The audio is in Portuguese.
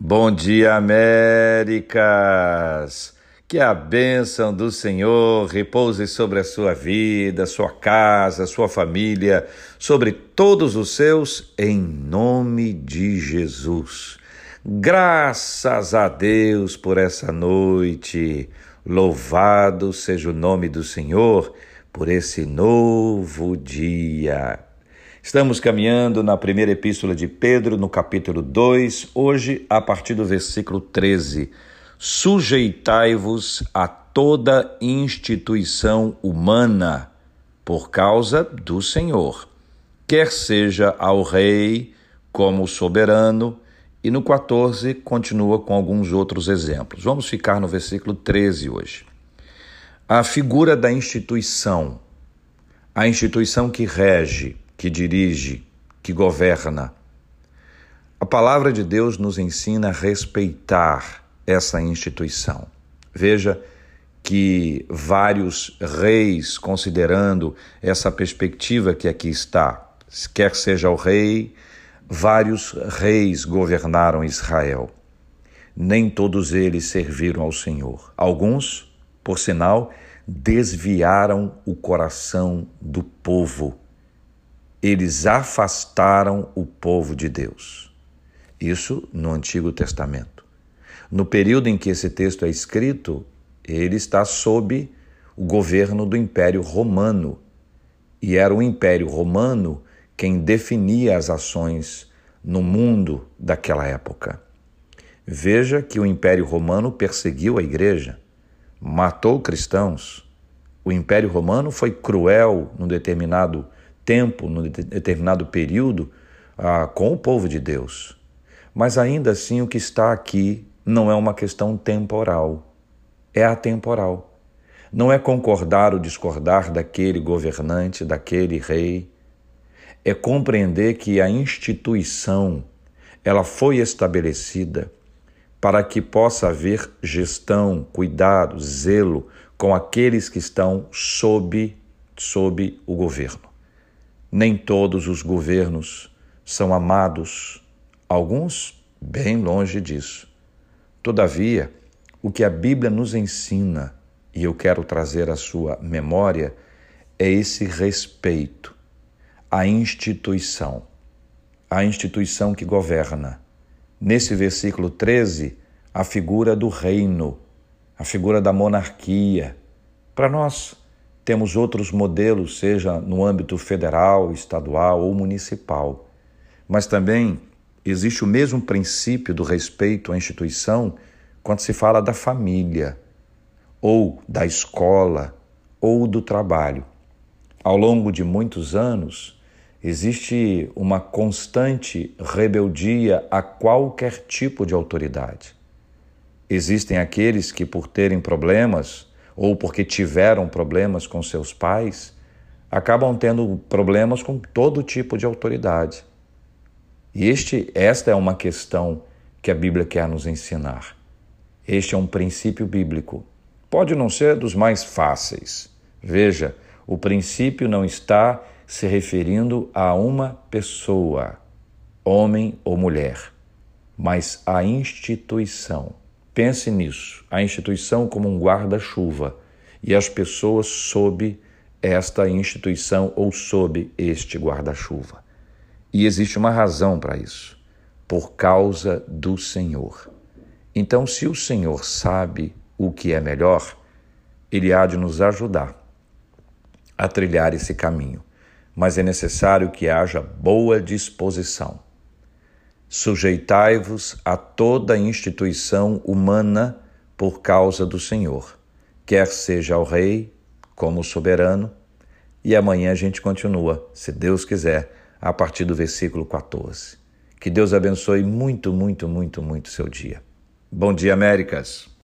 Bom dia, Américas! Que a bênção do Senhor repouse sobre a sua vida, sua casa, sua família, sobre todos os seus, em nome de Jesus. Graças a Deus por essa noite. Louvado seja o nome do Senhor por esse novo dia. Estamos caminhando na primeira epístola de Pedro, no capítulo 2, hoje a partir do versículo 13. Sujeitai-vos a toda instituição humana por causa do Senhor, quer seja ao rei como soberano, e no 14 continua com alguns outros exemplos. Vamos ficar no versículo 13 hoje. A figura da instituição, a instituição que rege, que dirige, que governa. A palavra de Deus nos ensina a respeitar essa instituição. Veja que vários reis, considerando essa perspectiva que aqui está, quer seja o rei, vários reis governaram Israel. Nem todos eles serviram ao Senhor. Alguns, por sinal, desviaram o coração do povo eles afastaram o povo de Deus. Isso no Antigo Testamento. No período em que esse texto é escrito, ele está sob o governo do Império Romano. E era o Império Romano quem definia as ações no mundo daquela época. Veja que o Império Romano perseguiu a igreja, matou cristãos. O Império Romano foi cruel num determinado tempo, num determinado período, ah, com o povo de Deus. Mas ainda assim, o que está aqui não é uma questão temporal, é atemporal. Não é concordar ou discordar daquele governante, daquele rei. É compreender que a instituição ela foi estabelecida para que possa haver gestão, cuidado, zelo com aqueles que estão sob, sob o governo. Nem todos os governos são amados, alguns bem longe disso. Todavia, o que a Bíblia nos ensina, e eu quero trazer à sua memória, é esse respeito à instituição, à instituição que governa. Nesse versículo 13, a figura do reino, a figura da monarquia. Para nós, temos outros modelos, seja no âmbito federal, estadual ou municipal. Mas também existe o mesmo princípio do respeito à instituição quando se fala da família, ou da escola, ou do trabalho. Ao longo de muitos anos, existe uma constante rebeldia a qualquer tipo de autoridade. Existem aqueles que, por terem problemas, ou porque tiveram problemas com seus pais, acabam tendo problemas com todo tipo de autoridade. E este, esta é uma questão que a Bíblia quer nos ensinar. Este é um princípio bíblico. Pode não ser dos mais fáceis. Veja, o princípio não está se referindo a uma pessoa, homem ou mulher, mas a instituição. Pense nisso, a instituição como um guarda-chuva e as pessoas sob esta instituição ou sob este guarda-chuva. E existe uma razão para isso, por causa do Senhor. Então, se o Senhor sabe o que é melhor, ele há de nos ajudar a trilhar esse caminho, mas é necessário que haja boa disposição. Sujeitai-vos a toda instituição humana por causa do Senhor, quer seja ao Rei como soberano. E amanhã a gente continua, se Deus quiser, a partir do versículo 14. Que Deus abençoe muito, muito, muito, muito seu dia. Bom dia, Américas!